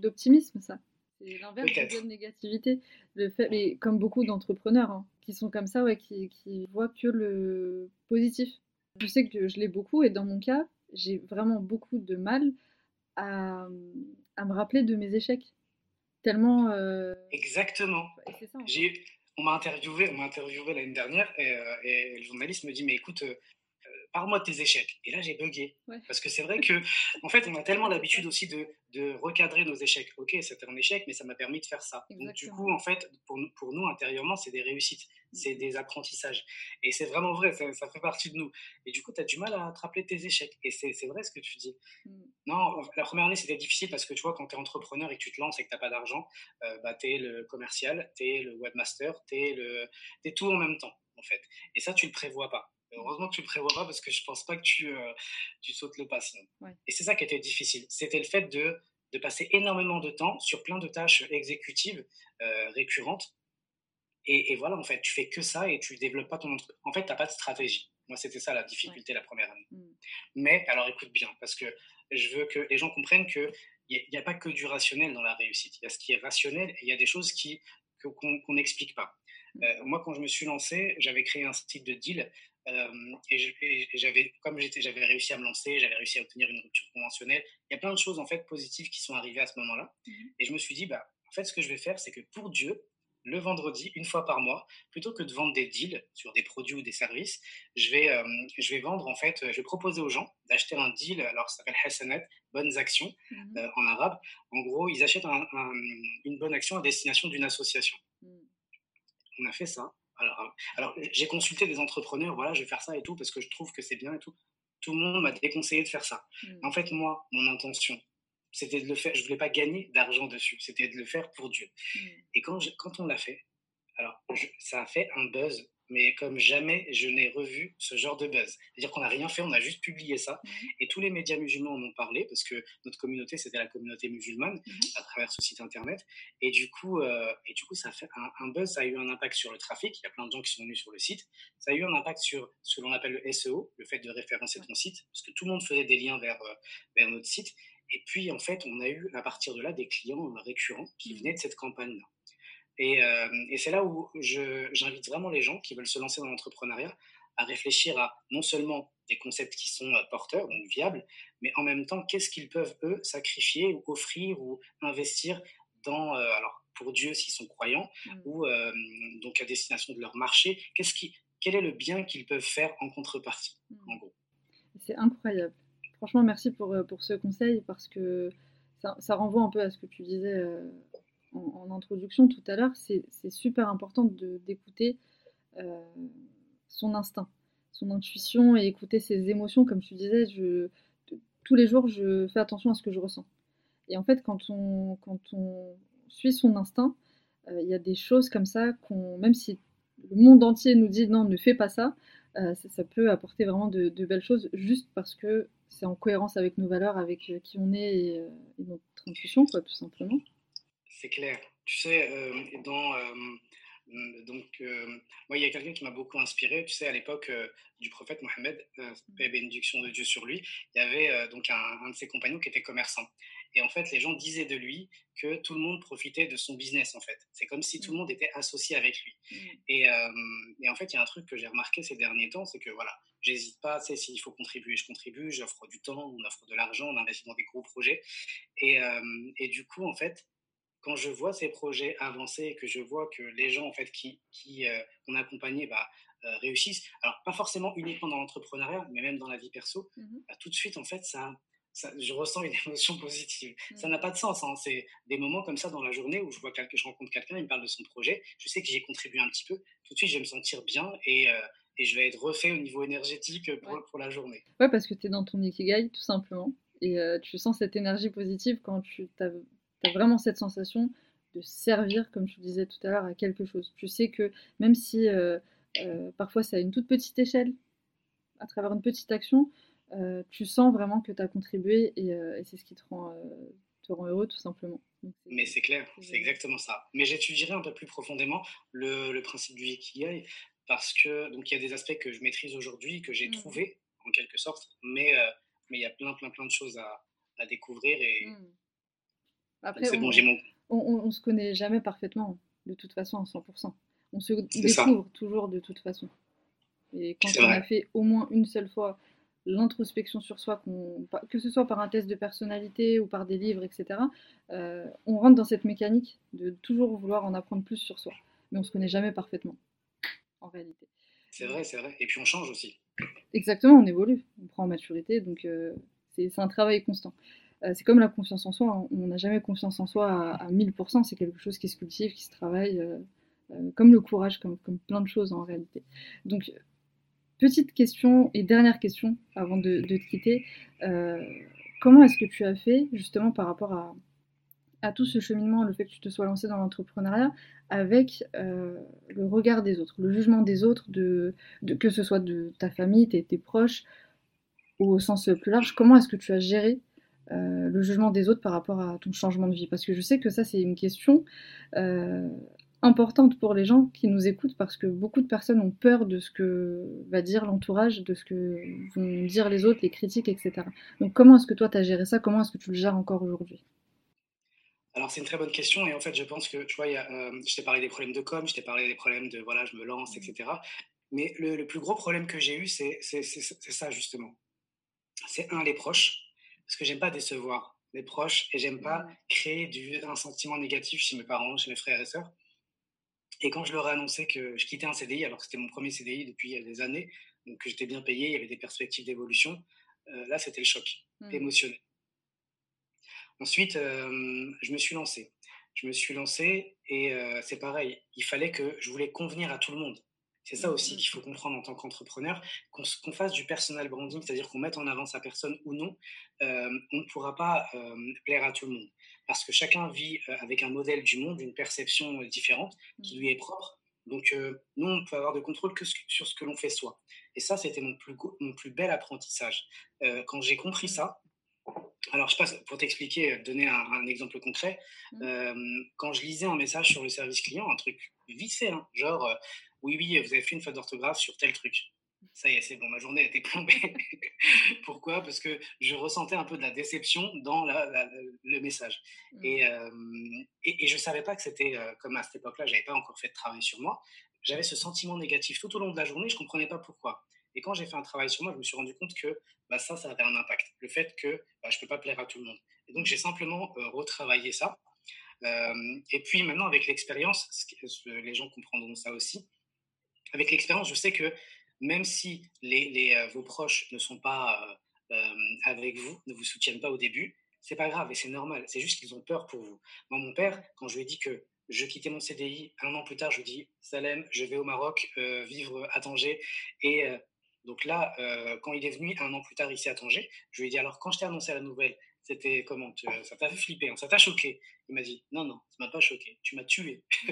d'optimisme, ça. C'est l'inverse du biais de négativité. Le fait, mais comme beaucoup d'entrepreneurs hein, qui sont comme ça, ouais, qui, qui voient que le positif. Je sais que je l'ai beaucoup et dans mon cas, j'ai vraiment beaucoup de mal à, me rappeler de mes échecs. Tellement. Euh,
Exactement. on m'a interviewé, on m'a interviewé l'année dernière et, euh, et, le journaliste me dit mais écoute, euh, parle-moi de tes échecs. Et là, j'ai bugué. Parce que c'est vrai que, en fait, on a tellement l'habitude aussi de, de, recadrer nos échecs. Ok, c'était un échec, mais ça m'a permis de faire ça. Donc, du coup, en fait, pour, pour nous, intérieurement, c'est des réussites, mmh. c'est des apprentissages. Et c'est vraiment vrai, ça, fait partie de nous. Et du coup, tu as du mal à te rappeler tes échecs. Et c'est vrai ce que tu dis. Mmh. Non, la première année, c'était difficile parce que tu vois, quand tu es entrepreneur et que tu te lances et que tu n'as pas d'argent, euh, bah, tu es le commercial, tu es le webmaster, tu es, es tout en même temps, en fait. Et ça, tu ne le prévois pas. Heureusement que tu le prévois pas parce que je pense pas que tu, euh, tu sautes le pas Et c'est ça qui était difficile. C'était le fait de, de, passer énormément de temps sur plein de tâches exécutives euh, récurrentes. Et, et, voilà, en fait, tu fais que ça et tu développes pas ton entreprise. En fait, tu n'as pas de stratégie. Moi, c'était ça la difficulté la première année. Mmh. Mais alors écoute bien, parce que je veux que les gens comprennent qu'il n'y a, a, pas que du rationnel dans la réussite. Il y a ce qui est rationnel et il y a des choses qui, qu'on n'explique pas. Mmh. Euh, moi, quand je me suis lancé, j'avais créé un site de deal et, j'avais, comme j'avais réussi à me lancer, j'avais réussi à obtenir une rupture conventionnelle. Il y a plein de choses en fait positives qui sont arrivées à ce moment-là. Mhm. Et je me suis dit, bah, en fait, ce que je vais faire, c'est que pour Dieu, le vendredi, une fois par mois, plutôt que de vendre des deals sur des produits ou des services, je vais, euh, je vais vendre, en fait, je vais proposer aux gens d'acheter un deal, alors ça s'appelle Hassanet, bonnes actions mmh euh, en arabe. En gros, ils achètent une bonne action à destination d'une association. Mmh. On a fait ça. Alors, alors j'ai consulté des entrepreneurs, voilà, je vais faire ça et tout, parce que je trouve que c'est bien et tout. Tout le monde m'a déconseillé de faire ça. Mmh. En fait, moi, mon intention, c'était de le faire. Je voulais pas gagner d'argent dessus. C'était de le faire pour Dieu. Mmh. Et quand, quand on l'a fait, alors ça a fait un buzz, mais comme jamais je n'ai revu ce genre de buzz. C'est-à-dire qu'on n'a rien fait, on a juste publié ça. Mmh. Et tous les médias musulmans en ont parlé parce que notre communauté, c'était la communauté musulmane mmh. à travers ce site internet. Et du coup, euh, et du coup ça a fait un, buzz, ça a eu un impact sur le trafic. Il y a plein de gens qui sont venus sur le site. Ça a eu un impact sur ce que l'on appelle le SEO, le fait de référencer ton site, parce que tout le monde faisait des liens vers, euh, vers notre site. Et puis, en fait, on a eu à partir de là des clients récurrents qui mmh. venaient de cette campagne-là. Et, euh, et c'est là où j'invite vraiment les gens qui veulent se lancer dans l'entrepreneuriat à réfléchir à non seulement des concepts qui sont euh, porteurs, donc viables, mais en même temps, qu'est-ce qu'ils peuvent, eux, sacrifier ou offrir ou investir dans, euh, alors pour Dieu s'ils sont croyants, mmh. ou donc à destination de leur marché, qu'est-ce qui, quel est le bien qu'ils peuvent faire en contrepartie, mmh. en gros?
C'est incroyable. Franchement, merci pour, pour ce conseil parce que ça, renvoie un peu à ce que tu disais euh, en, introduction tout à l'heure. C'est super important d'écouter euh, son instinct, son intuition et écouter ses émotions. Comme tu disais, tous les jours, je fais attention à ce que je ressens. Et en fait, quand on, quand on suit son instinct, il y a des choses comme ça qu'on, même si le monde entier nous dit non, ne fais pas ça, ça, peut apporter vraiment de, belles choses juste parce que c'est en cohérence avec nos valeurs, avec euh, qui on est et, euh, notre intuition, quoi, tout simplement.
C'est clair. Tu sais, euh, dans, donc, moi, il y a quelqu'un qui m'a beaucoup inspiré. Tu sais, à l'époque du prophète Mohammed, paix et bénédiction de Dieu sur lui, il y avait donc un, de ses compagnons qui était commerçant. Et en fait, les gens disaient de lui que tout le monde profitait de son business, en fait. C'est comme si tout le mmh. monde était associé avec lui. Mmh. Et, et, en fait, il y a un truc que j'ai remarqué ces derniers temps, c'est que voilà, j'hésite pas, tu sais, s'il faut contribuer, je contribue, j'offre du temps, on offre de l'argent, on investit dans des gros projets. Et, et, du coup, en fait, quand je vois ces projets avancer, que je vois que les gens, en fait, qui, qui on a accompagné, bah, réussissent, alors pas forcément uniquement dans l'entrepreneuriat, mais même dans la vie perso, mmh bah, tout de suite, en fait, ça, je ressens une émotion positive. Ça mmh. n'a pas de sens. Hein. C'est des moments comme ça dans la journée où je vois quelqu'un, je rencontre quelqu'un, il me parle de son projet. Je sais que j'ai contribué un petit peu. Tout de suite, je vais me sentir bien et, euh, et je vais être refait au niveau énergétique pour, pour la journée.
Ouais, parce que tu es dans ton ikigai, tout simplement. Et euh, tu sens cette énergie positive quand tu as, as, vraiment cette sensation de servir, comme je disais tout à l'heure, à quelque chose. Tu sais que même si euh, parfois c'est à une toute petite échelle, à travers une petite action, euh, tu sens vraiment que tu as contribué euh, et, c'est ce qui te rend, euh, te rend heureux tout simplement.
Mais c'est clair, c'est exactement ça. Mais j'étudierai un peu plus profondément le, le principe du Ikigai parce que donc il y a des aspects que je maîtrise aujourd'hui, que j'ai mmh. trouvé en quelque sorte, mais mais il y a plein plein plein de choses à, à découvrir et mmh.
Après, on, bon, mon... on, on, se connaît jamais parfaitement de toute façon à 100%. On se découvre toujours de toute façon. Et quand on a fait au moins une seule fois l'introspection sur soi, que ce soit par un test de personnalité ou par des livres, etc., euh, on rentre dans cette mécanique de toujours vouloir en apprendre plus sur soi. Mais on ne se connaît jamais parfaitement, en réalité.
C'est vrai, c'est vrai. Et puis on change aussi.
Exactement, on évolue, on prend en maturité, donc euh, c'est un travail constant. Euh, c'est comme la confiance en soi, hein. on n'a jamais confiance en soi à, à 1000%, c'est quelque chose qui se cultive, qui se travaille, comme le courage, comme, plein de choses en réalité. Donc Petite question et dernière question avant de, te quitter. Euh, comment est-ce que tu as fait justement par rapport à, tout ce cheminement, le fait que tu te sois lancé dans l'entrepreneuriat, avec euh, le regard des autres, le jugement des autres, de, que ce soit de ta famille, tes proches, ou au sens plus large, comment est-ce que tu as géré euh, le jugement des autres par rapport à ton changement de vie Parce que je sais que ça, c'est une question importante pour les gens qui nous écoutent parce que beaucoup de personnes ont peur de ce que va dire l'entourage, de ce que vont dire les autres, les critiques, etc. Donc comment est-ce que toi tu as géré ça? Comment est-ce que tu le gères encore aujourd'hui?
Alors c'est une très bonne question et en fait je pense que tu vois, euh, je t'ai parlé des problèmes de com, je t'ai parlé des problèmes de voilà je me lance, etc. Mais le, plus gros problème que j'ai eu c'est ça justement. C'est un les proches parce que j'aime pas décevoir les proches et j'aime pas créer du, un sentiment négatif chez mes parents, chez mes frères et sœurs. Et quand je leur ai annoncé que je quittais un CDI, alors que c'était mon premier CDI depuis des années, donc que j'étais bien payé, il y avait des perspectives d'évolution, là, c'était le choc mmh. émotionnel. Ensuite, je me suis lancé. Je me suis lancé et c'est pareil, il fallait que je voulais convenir à tout le monde. C'est ça aussi mmh. qu'il faut comprendre en tant qu'entrepreneur, qu'on fasse du personal branding, c'est-à-dire qu'on mette en avant sa personne ou non, on ne pourra pas plaire à tout le monde. Parce que chacun vit avec un modèle du monde, une perception différente qui mmh. lui est propre. Donc, nous, on peut avoir de contrôle que sur ce que l'on fait soi. Et ça, c'était mon plus, mon plus bel apprentissage. quand j'ai compris mmh. ça, alors, je passe pour t'expliquer, donner un, exemple concret. quand je lisais un message sur le service client, un truc vite fait, hein, genre oui, oui, vous avez fait une faute d'orthographe sur tel truc. Ça y est, c'est bon, ma journée a été plombée. Pourquoi? Parce que je ressentais un peu de la déception dans le message. Mmh. Et, et, je ne savais pas que c'était comme à cette époque-là, je n'avais pas encore fait de travail sur moi. J'avais ce sentiment négatif tout au long de la journée, je ne comprenais pas pourquoi. Et quand j'ai fait un travail sur moi, je me suis rendu compte que bah, ça, ça avait un impact. Le fait que bah, je ne peux pas plaire à tout le monde. Et donc, j'ai simplement retravaillé ça. et puis maintenant, avec l'expérience, les gens comprendront ça aussi, avec l'expérience, je sais que même si les, euh, vos proches ne sont pas euh, euh, avec vous, ne vous soutiennent pas au début, c'est pas grave et c'est normal. C'est juste qu'ils ont peur pour vous. Moi, mon père, quand je lui ai dit que je quittais mon CDI, un an plus tard, je lui ai dit Salem, je vais au Maroc vivre à Tanger. Et donc là, quand il est venu un an plus tard ici à Tanger, je lui ai dit alors quand je t'ai annoncé la nouvelle, c'était comment Ça t'a flipper, hein, ça t'a choqué. Il m'a dit non, non, ça m'a pas choqué, tu m'as tué.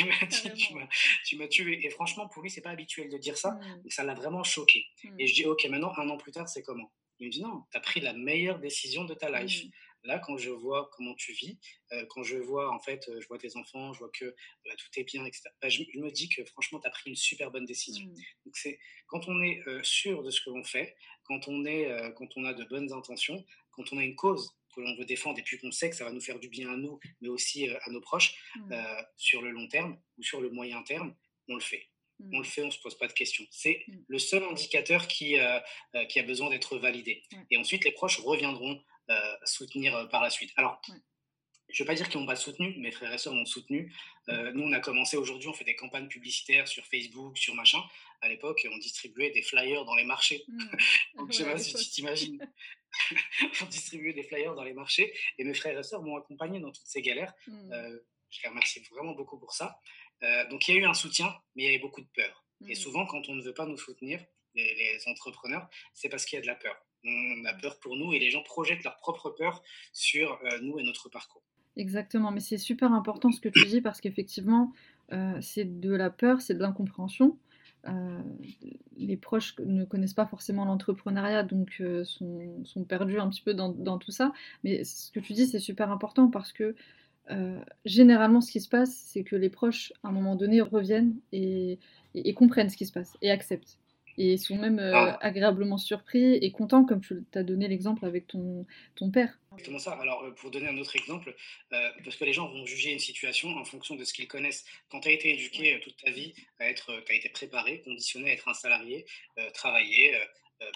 il m'a dit tu m'as tué. Et franchement, pour lui, c'est pas habituel de dire ça, mmh. mais ça l'a vraiment choqué. Mmh. Et je dis ok, maintenant, un an plus tard, c'est comment? Il me dit non, tu as pris la meilleure décision de ta life. Mmh. Là, quand je vois comment tu vis, euh, quand je vois, en fait, euh, je vois tes enfants, je vois que bah, tout est bien, etc., bah, je, me dis que franchement, tu as pris une super bonne décision. Donc, c'est quand on est euh, sûr de ce que l'on fait, quand on, est, quand on a de bonnes intentions, quand on a une cause que l'on veut défendre et puis qu'on sait que ça va nous faire du bien à nous, mais aussi à nos proches, mmh. sur le long terme ou sur le moyen terme, on le fait. On le fait, on ne se pose pas de questions. C'est mmh. le seul indicateur qui, qui a besoin d'être validé. Et ensuite, les proches reviendront soutenir par la suite. Alors, je ne veux pas dire qu'ils n'ont pas soutenu, mes frères et sœurs m'ont soutenu. nous, on a commencé aujourd'hui, on fait des campagnes publicitaires sur Facebook, sur machin. À l'époque, on distribuait des flyers dans les marchés. Donc, je ne sais pas si tu t'imagines. pour distribuer des flyers dans les marchés. Et mes frères et sœurs m'ont accompagné dans toutes ces galères. Mmh. Euh, je les remercie vraiment beaucoup pour ça. Euh, donc il y a eu un soutien, mais il y avait beaucoup de peur. Et mmh. souvent, quand on ne veut pas nous soutenir, les, entrepreneurs, c'est parce qu'il y a de la peur. On a mmh. peur pour nous et les gens projettent leur propre peur sur euh, nous et notre parcours.
Exactement, mais c'est super important ce que tu dis parce qu'effectivement, c'est de la peur, c'est de l'incompréhension. Euh, les proches ne connaissent pas forcément l'entrepreneuriat, donc euh, sont, perdus un petit peu dans, tout ça. Mais ce que tu dis, c'est super important parce que euh, généralement, ce qui se passe, c'est que les proches, à un moment donné, reviennent et comprennent ce qui se passe et acceptent et sont même euh, ah. agréablement surpris et contents, comme tu as donné l'exemple avec ton, ton père.
Exactement ça? Alors, euh, pour donner un autre exemple, euh, parce que les gens vont juger une situation en fonction de ce qu'ils connaissent. Quand tu as été éduqué toute ta vie, tu as été préparé, conditionné à être un salarié, travailler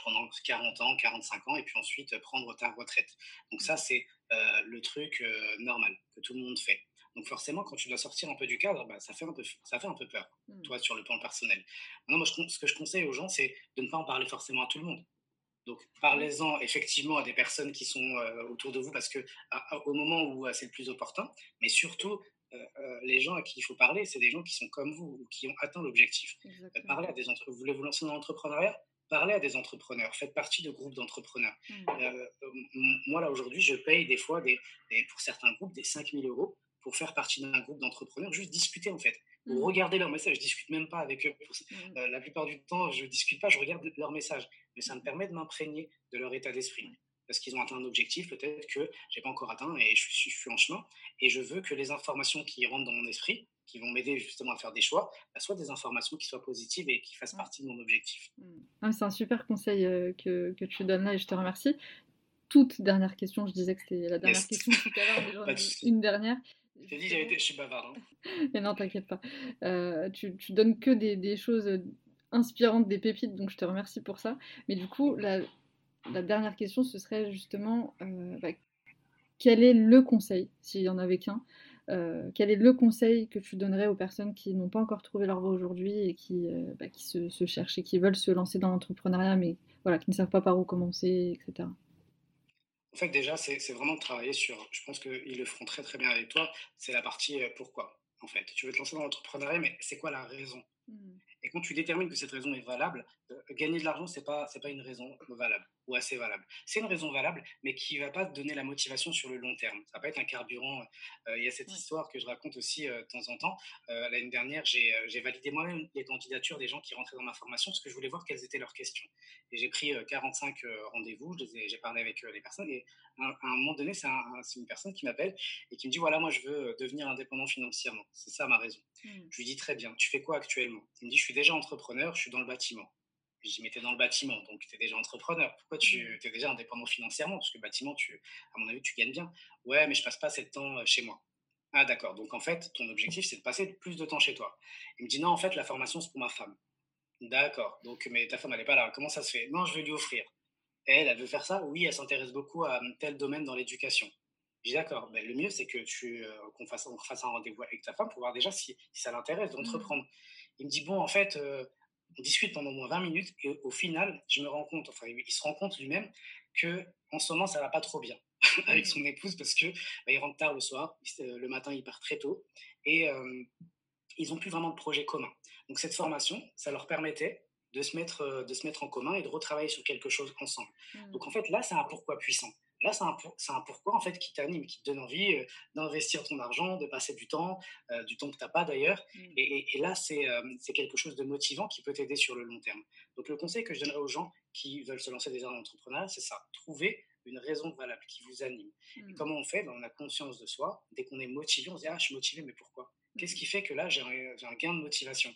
pendant 40 ans, 45 ans, et puis ensuite prendre ta retraite. Donc ça, c'est le truc normal que tout le monde fait. Donc forcément, quand tu dois sortir un peu du cadre, bah, ça, fait un peu, ça fait un peu peur, mmh. toi, sur le plan personnel. Maintenant, moi, ce que je conseille aux gens, c'est de ne pas en parler forcément à tout le monde. Donc, parlez-en effectivement à des personnes qui sont euh, autour de vous parce que au moment où euh, c'est le plus opportun, mais surtout, euh, les gens à qui il faut parler, c'est des gens qui sont comme vous ou qui ont atteint l'objectif. parlez à des entrepreneurs. Vous voulez vous lancer dans l'entrepreneuriat? Parlez à des entrepreneurs, faites partie de groupes d'entrepreneurs. Mmh. moi, là, aujourd'hui, je paye des fois, des, pour certains groupes, des 5000 euros pour faire partie d'un groupe d'entrepreneurs, juste discuter en fait, ou mmh. regarder leurs messages. Je discute même pas avec eux. Mmh. Euh, la plupart du temps, je discute pas, je regarde leurs messages. Mais ça me permet de m'imprégner de leur état d'esprit. Parce qu'ils ont atteint un objectif, peut-être que j'ai pas encore atteint et je suis, je suis, en chemin. Et je veux que les informations qui rentrent dans mon esprit, qui vont m'aider justement à faire des choix, bah, soient des informations qui soient positives et qui fassent partie de mon objectif.
Mmh. Ah, c'est un super conseil euh, que, que, tu donnes là et je te remercie toute dernière question. Je disais que c'était la dernière question tout à l'heure, une dernière.
Je t'ai dit, je suis bavard.
Hein. Mais non, t'inquiète pas. Euh, tu, donnes que des, choses inspirantes, des pépites, donc je te remercie pour ça. Mais du coup, la, dernière question, ce serait justement euh, bah, quel est le conseil, s'il y en avait qu'un, euh, quel est le conseil que tu donnerais aux personnes qui n'ont pas encore trouvé leur voie aujourd'hui et qui, bah, qui se, cherchent et qui veulent se lancer dans l'entrepreneuriat, mais voilà, qui ne savent pas par où commencer, etc.
En fait, déjà, c'est vraiment de travailler sur, je pense qu'ils le feront très très bien avec toi, c'est la partie pourquoi. En fait, tu veux te lancer dans l'entrepreneuriat, mais c'est quoi la raison? Mmh. Et quand tu détermines que cette raison est valable, euh, gagner de l'argent, ce n'est pas, pas une raison valable ou assez valable. C'est une raison valable, mais qui ne va pas donner la motivation sur le long terme. Ça va pas être un carburant. Euh, il y a cette histoire que je raconte aussi euh, de temps en temps. L'année dernière, j'ai validé moi-même les candidatures des gens qui rentraient dans ma formation parce que je voulais voir quelles étaient leurs questions. Et j'ai pris 45 rendez-vous, j'ai parlé avec les personnes et à un, moment donné, c'est une personne qui m'appelle et qui me dit, voilà, moi, je veux devenir indépendant financièrement. C'est ça ma raison. Mmh. Je lui dis, très bien, tu fais quoi actuellement? Il me dit, je suis déjà entrepreneur, je suis dans le bâtiment. Je mais dans le bâtiment, donc tu es déjà entrepreneur. Pourquoi tu mmh. es déjà indépendant financièrement? Parce que le bâtiment, tu, à mon avis, tu gagnes bien. Ouais, mais je passe pas assez de temps euh, chez moi. Ah, d'accord. Donc, en fait, ton objectif, c'est de passer plus de temps chez toi. Il me dit, non, en fait, la formation, c'est pour ma femme. D'accord. Donc, mais ta femme, elle n'est pas là. Comment ça se fait? Non, je vais lui offrir. Elle, elle veut faire ça? Oui, elle s'intéresse beaucoup à tel domaine dans l'éducation. Je dis d'accord, ben, le mieux c'est que tu euh, qu'on fasse, un rendez-vous avec ta femme pour voir déjà si, ça l'intéresse d'entreprendre. Mmh. Il me dit bon en fait euh, on discute pendant au moins 20 minutes et au final je me rends compte, enfin il se rend compte lui-même que en ce moment ça va pas trop bien avec mmh. son épouse parce que bah, il rentre tard le soir, le matin il part très tôt et euh, ils ont plus vraiment de projet commun. Donc cette formation ça leur permettait de se mettre de se mettre en commun et de retravailler sur quelque chose ensemble. Mmh. Donc en fait là c'est un pourquoi puissant. Là, c'est un, un, pourquoi en fait qui t'anime, qui te donne envie euh, d'investir ton argent, de passer du temps, euh, du temps que tu n'as pas d'ailleurs. Mmh. Et, là, euh, c'est quelque chose de motivant qui peut t'aider sur le long terme. Donc, le conseil que je donnerais aux gens qui veulent se lancer déjà dans l'entrepreneuriat, c'est ça trouver une raison valable qui vous anime. Et mmh. comment on fait? Ben, On a conscience de soi. Dès qu'on est motivé, on se dit Ah, je suis motivé, mais pourquoi? Qu'est-ce qui fait que là, j'ai un, un gain de motivation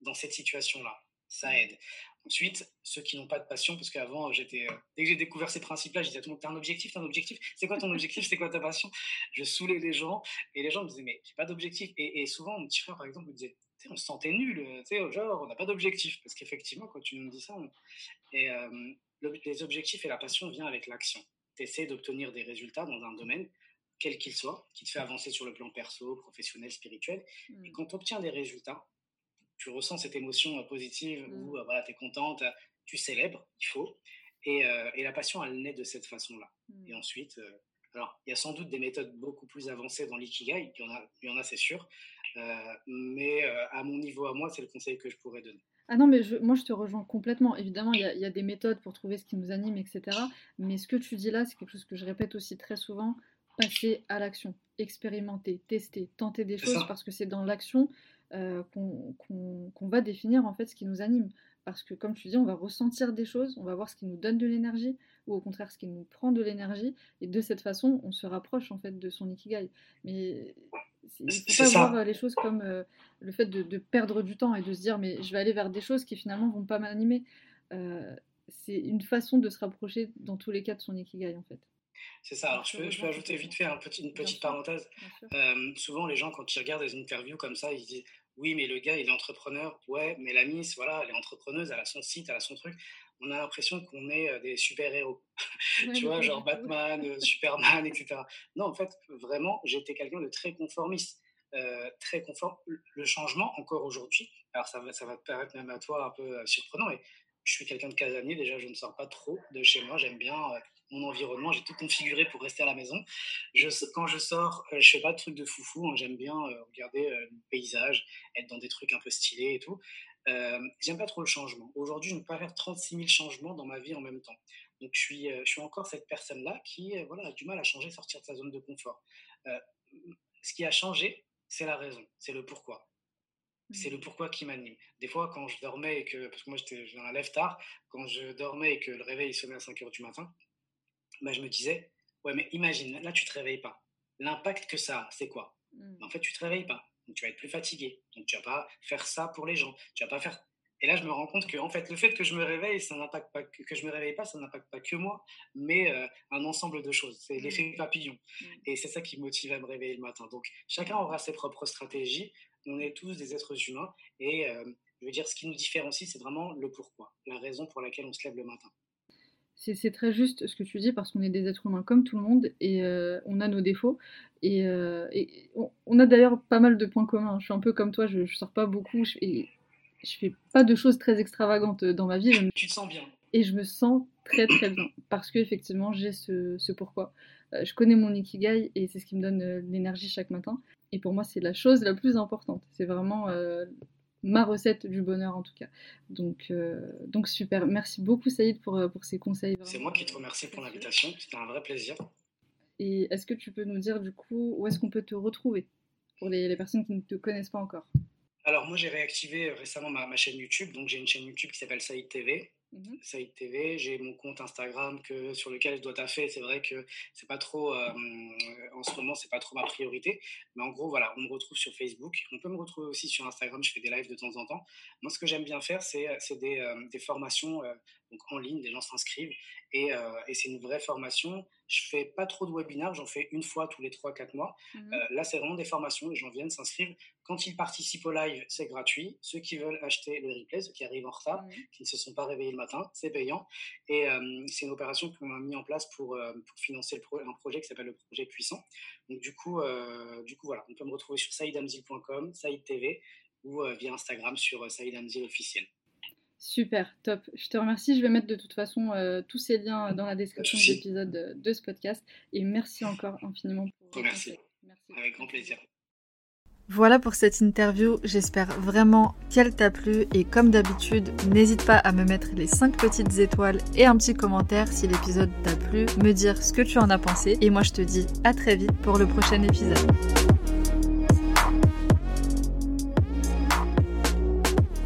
dans cette situation-là? Ça aide. Ensuite, ceux qui n'ont pas de passion, parce qu'avant, j'étais, euh, dès que j'ai découvert ces principes-là, je disais à tout le monde, t'as un objectif, t'as un objectif, c'est quoi ton objectif, c'est quoi ta passion? Je saoulais les gens, et les gens me disaient, mais j'ai pas d'objectif. Et, souvent, mon petit frère, par exemple, me disait, on se sentait nul, euh, genre, on n'a pas d'objectif. Parce qu'effectivement, quand tu nous dis ça, et euh, les objectifs et la passion viennent avec l'action. Tu essaies d'obtenir des résultats dans un domaine, quel qu'il soit, qui te fait avancer sur le plan perso, professionnel, spirituel. Et mmh. quand tu obtiens des résultats, tu ressens cette émotion euh, positive mmh. où euh, voilà, tu es contente, tu célèbres, il faut. Et, euh, et, la passion, elle naît de cette façon-là. Mmh. Et ensuite, alors, il y a sans doute des méthodes beaucoup plus avancées dans l'ikigai, il y en a, il y en a c'est sûr. mais à mon niveau, à moi, c'est le conseil que je pourrais donner.
Ah non, mais moi je te rejoins complètement. Évidemment, il y, y, a des méthodes pour trouver ce qui nous anime, etc. Mais ce que tu dis là, c'est quelque chose que je répète aussi très souvent passer à l'action, expérimenter, tester, tenter des choses, parce que c'est dans l'action euh, qu'on va définir en fait ce qui nous anime. Parce que comme tu dis, on va ressentir des choses, on va voir ce qui nous donne de l'énergie, ou au contraire ce qui nous prend de l'énergie, et de cette façon, on se rapproche en fait de son ikigai. Mais il ne faut pas voir les choses comme euh, le fait de, perdre du temps et de se dire mais je vais aller vers des choses qui finalement vont pas m'animer. Euh, c'est une façon de se rapprocher dans tous les cas de son ikigai en fait.
C'est ça. Alors, je peux, je peux ajouter vite fait un petit, une petite parenthèse. souvent, les gens, quand ils regardent des interviews comme ça, ils disent oui, mais le gars, il est entrepreneur. Ouais, mais la Miss, voilà, elle est entrepreneuse, elle a son site, elle a son truc. On a l'impression qu'on est euh, des super-héros. tu vois, genre Batman, euh, Superman, etc. Non, en fait, vraiment, j'étais quelqu'un de très conformiste. Euh, très conforme. Le changement, encore aujourd'hui, alors ça va, ça va te paraître même à toi un peu surprenant, mais je suis quelqu'un de casanier. Déjà, je ne sors pas trop de chez moi. J'aime bien mon environnement. J'ai tout configuré pour rester à la maison. Je, quand je sors, euh, je fais pas de trucs de foufou. Hein. J'aime bien euh, regarder euh, le paysage, être dans des trucs un peu stylés et tout. J'aime pas trop le changement. Aujourd'hui, je ne peux pas faire 36 000 changements dans ma vie en même temps. Donc, je suis, je suis encore cette personne-là qui voilà, a du mal à changer, sortir de sa zone de confort. ce qui a changé, c'est la raison, c'est le pourquoi c'est le mmh. pourquoi qui m'anime. Des fois, quand je dormais et que, parce que moi j'étais un lève tard, quand je dormais et que le réveil sonnait à 5 h du matin, bah, je me disais, ouais, mais imagine, là, tu te réveilles pas. L'impact que ça a, c'est quoi? Mmh. En fait, tu te réveilles pas. Donc, tu vas être plus fatigué. Donc, tu vas pas faire ça pour les gens. Tu vas pas faire. Et là, je me rends compte que, en fait, le fait que je me réveille, ça n'impacte pas que, je me réveille pas, ça n'impacte pas que moi, mais euh, un ensemble de choses. C'est mmh. l'effet papillon. Mmh. Et c'est ça qui me motive à me réveiller le matin. Donc, chacun aura ses propres stratégies. On est tous des êtres humains. Et euh, je veux dire, ce qui nous différencie, c'est vraiment le pourquoi, la raison pour laquelle on se lève le matin.
C'est très juste ce que tu dis parce qu'on est des êtres humains comme tout le monde et euh, on a nos défauts. Et, euh, on, a d'ailleurs pas mal de points communs. Je suis un peu comme toi, je, je sors pas beaucoup et je fais pas de choses très extravagantes dans ma vie.
Tu te sens bien.
Et je me sens très très bien parce qu'effectivement j'ai ce, ce, pourquoi. Euh, je connais mon ikigai et c'est ce qui me donne l'énergie chaque matin. Et pour moi, c'est la chose la plus importante. C'est vraiment ma recette du bonheur en tout cas. Donc, euh, donc super. Merci beaucoup Saïd pour, euh, pour ces conseils.
C'est moi qui te remercie pour l'invitation. C'était un vrai plaisir.
Et est-ce que tu peux nous dire du coup où est-ce qu'on peut te retrouver pour les, les personnes qui ne te connaissent pas encore?
Alors moi j'ai réactivé récemment ma, ma, chaîne YouTube, donc j'ai une chaîne YouTube qui s'appelle Saïd TV. Mmh Saïd TV, j'ai mon compte Instagram que, sur lequel je dois taffer. C'est vrai que c'est pas trop, euh, en ce moment, c'est pas trop ma priorité. Mais en gros, voilà, on me retrouve sur Facebook. On peut me retrouver aussi sur Instagram. Je fais des lives de temps en temps. Moi, ce que j'aime bien faire, c'est des, euh, des, formations euh, donc en ligne. Des gens s'inscrivent et, et c'est une vraie formation. Je fais pas trop de webinaires. J'en fais une fois tous les 3-4 mois. Mmh là, c'est vraiment des formations. Les gens viennent s'inscrivent. Quand ils participent au live, c'est gratuit. Ceux qui veulent acheter le replay, ceux qui arrivent en retard, mmh qui ne se sont pas réveillés le matin, c'est payant. Et euh, c'est une opération qu'on a mis en place pour, euh, pour financer le un projet qui s'appelle le projet Puissant. Donc du coup, euh, du coup voilà, on peut me retrouver sur saïdamzil.com, Saïd TV ou via Instagram sur Saïd officiel.
Super, top. Je te remercie. Je vais mettre de toute façon tous ces liens dans la description de l'épisode de, ce podcast. Et merci encore infiniment
pour. Merci. merci. Avec grand plaisir.
Voilà pour cette interview, j'espère vraiment qu'elle t'a plu et comme d'habitude, n'hésite pas à me mettre les 5 petites étoiles et un petit commentaire si l'épisode t'a plu, me dire ce que tu en as pensé et moi je te dis à très vite pour le prochain épisode.